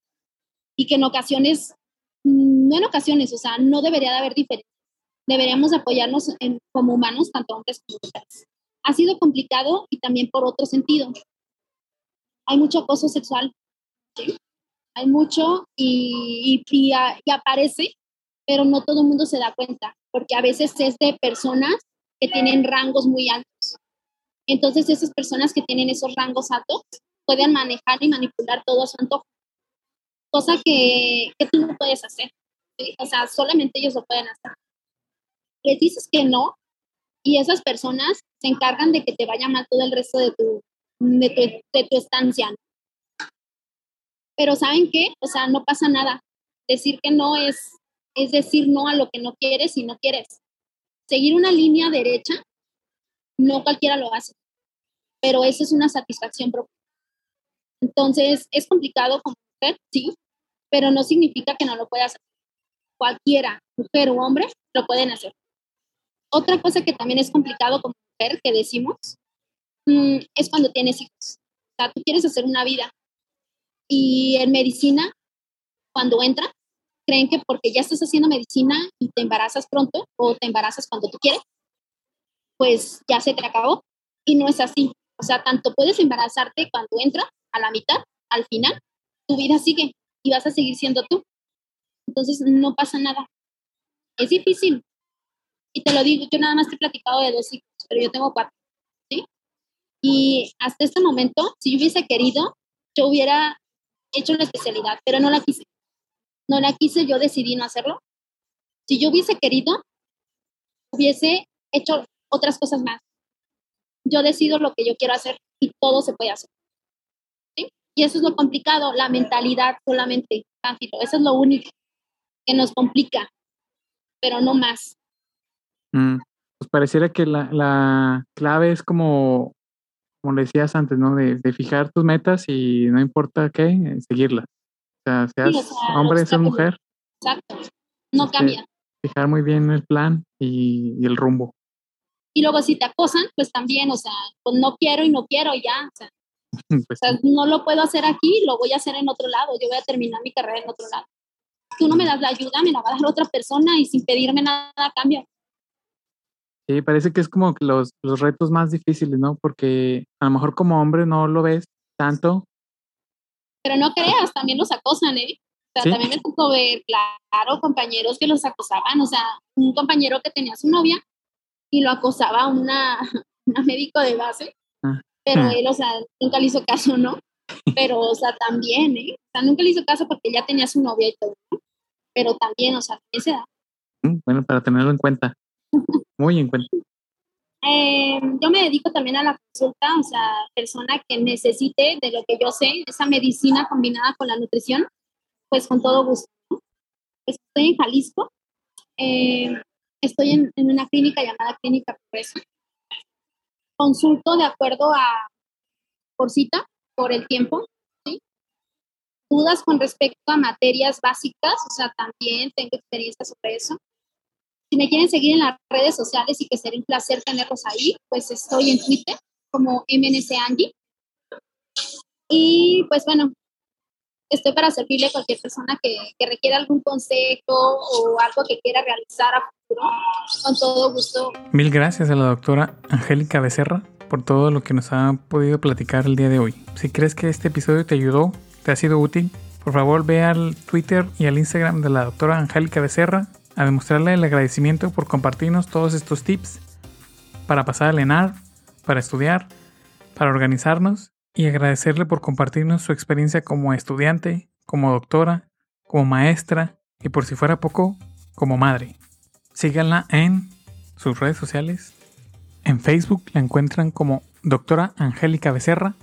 Y que en ocasiones, no en ocasiones, o sea, no debería de haber diferencia. Deberíamos apoyarnos en, como humanos, tanto hombres como mujeres. Ha sido complicado y también por otro sentido. Hay mucho acoso sexual. ¿sí? Hay mucho y, y, aparece, pero no todo el mundo se da cuenta, porque a veces es de personas que tienen rangos muy altos. Entonces esas personas que tienen esos rangos altos pueden manejar y manipular todo a su antojo, cosa que, que tú no puedes hacer. O sea, solamente ellos lo pueden hacer. Les dices que no y esas personas se encargan de que te vaya mal todo el resto de tu, de tu, de tu estancia. Pero ¿saben qué? O sea, no pasa nada. Decir que no es, es decir no a lo que no quieres y no quieres. Seguir una línea derecha, no cualquiera lo hace, pero eso es una satisfacción propia. Entonces, es complicado como mujer, sí, pero no significa que no lo puedas hacer. Cualquiera, mujer o hombre, lo pueden hacer. Otra cosa que también es complicado como mujer, que decimos, mm, es cuando tienes hijos. O sea, tú quieres hacer una vida, y en medicina, cuando entra, creen que porque ya estás haciendo medicina y te embarazas pronto o te embarazas cuando tú quieres, pues ya se te acabó. Y no es así. O sea, tanto puedes embarazarte cuando entras, a la mitad, al final, tu vida sigue y vas a seguir siendo tú. Entonces, no pasa nada. Es difícil. Y te lo digo, yo nada más te he platicado de dos hijos, pero yo tengo cuatro. ¿sí? Y hasta este momento, si yo hubiese querido, yo hubiera hecho una especialidad, pero no la quise. No la quise, yo decidí no hacerlo. Si yo hubiese querido, hubiese hecho otras cosas más. Yo decido lo que yo quiero hacer y todo se puede hacer. Y eso es lo complicado, la mentalidad solamente, Eso es lo único que nos complica, pero no más. Mm, pues pareciera que la, la, clave es como, como decías antes, ¿no? De, de, fijar tus metas y no importa qué, eh, seguirlas. O sea, seas hombre, seas mujer. Exacto, no este, cambia. Fijar muy bien el plan y, y, el rumbo. Y luego si te acosan, pues también, o sea, pues no quiero y no quiero ya. O sea, *laughs* pues no lo puedo hacer aquí, lo voy a hacer en otro lado, yo voy a terminar mi carrera en otro lado. Tú no me das la ayuda, me la va a dar otra persona y sin pedirme nada a cambio. Sí, parece que es como los, los retos más difíciles, ¿no? Porque a lo mejor como hombre no lo ves tanto. Pero no creas, también los acosan, ¿eh? O sea, también me tocó ver, claro, compañeros que los acosaban. O sea, un compañero que tenía su novia y lo acosaba una, *laughs* una médico de base. Ah. Pero ah. él, o sea, nunca le hizo caso, ¿no? Pero, o sea, también, ¿eh? O sea, nunca le hizo caso porque ya tenía su novia y todo, ¿no? Pero también, o sea, ese da. Mm, bueno, para tenerlo en cuenta. Muy en cuenta. Eh, yo me dedico también a la consulta, o sea, persona que necesite de lo que yo sé, esa medicina combinada con la nutrición, pues con todo gusto. Estoy en Jalisco, eh, estoy en, una clínica llamada Clínica Progreso. Consulto de acuerdo a por cita, por el tiempo. Dudas con respecto a materias básicas, o sea, también tengo experiencia sobre eso. Si me quieren seguir en las redes sociales y que sería un placer tenerlos ahí, pues estoy en Twitter como MNC Angie. Y pues bueno, estoy para servirle a cualquier persona que, que, requiera algún consejo o algo que quiera realizar a futuro. Con todo gusto. Mil gracias a la doctora Angélica Becerra por todo lo que nos ha podido platicar el día de hoy. Si crees que este episodio te ayudó, te ha sido útil, por favor ve al Twitter y al Instagram de la doctora Angélica Becerra a demostrarle el agradecimiento por compartirnos todos estos tips para pasar al ENAR, para estudiar, para organizarnos y agradecerle por compartirnos su experiencia como estudiante, como doctora, como maestra y por si fuera poco, como madre. Síganla en sus redes sociales. En Facebook la encuentran como doctora Angélica Becerra.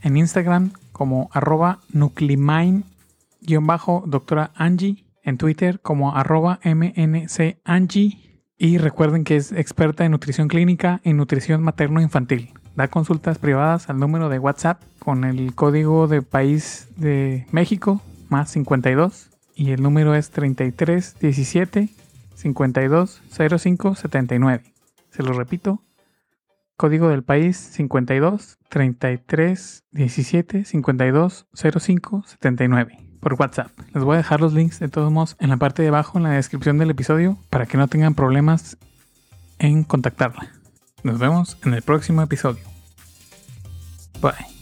En Instagram como arroba nuclimine-doctora Angie en Twitter como arroba mncangie y recuerden que es experta en nutrición clínica y nutrición materno-infantil. Da consultas privadas al número de WhatsApp con el código de país de México más 52 y el número es 33 17 52 05 79. Se lo repito. Código del país 52 33 17 52 05 79 por WhatsApp. Les voy a dejar los links de todos modos en la parte de abajo en la descripción del episodio para que no tengan problemas en contactarla. Nos vemos en el próximo episodio. Bye.